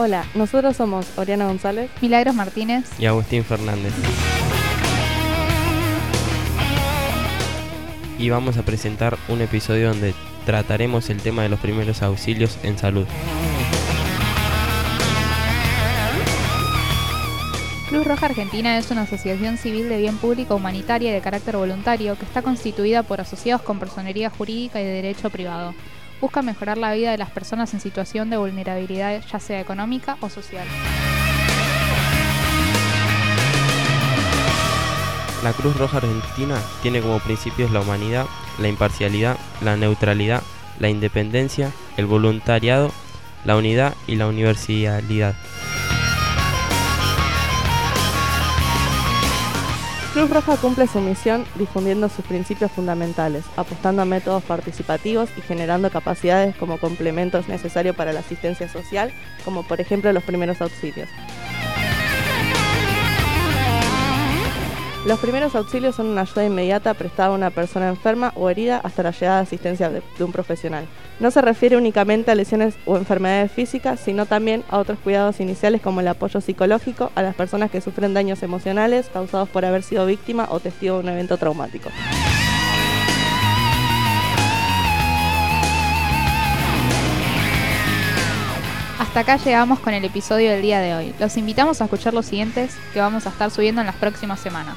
Hola, nosotros somos Oriana González, Milagros Martínez y Agustín Fernández. Y vamos a presentar un episodio donde trataremos el tema de los primeros auxilios en salud. Cruz Roja Argentina es una asociación civil de bien público humanitaria y de carácter voluntario que está constituida por asociados con personería jurídica y de derecho privado. Busca mejorar la vida de las personas en situación de vulnerabilidad, ya sea económica o social. La Cruz Roja Argentina tiene como principios la humanidad, la imparcialidad, la neutralidad, la independencia, el voluntariado, la unidad y la universalidad. Cruz Roja cumple su misión difundiendo sus principios fundamentales, apostando a métodos participativos y generando capacidades como complementos necesarios para la asistencia social, como por ejemplo los primeros auxilios. Los primeros auxilios son una ayuda inmediata prestada a una persona enferma o herida hasta la llegada de asistencia de, un profesional. No se refiere únicamente a lesiones o enfermedades físicas, sino también a otros cuidados iniciales como el apoyo psicológico a las personas que sufren daños emocionales causados por haber sido víctima o testigo de un evento traumático. Hasta acá llegamos con el episodio del día de hoy. Los invitamos a escuchar los siguientes que vamos a estar subiendo en las próximas semanas.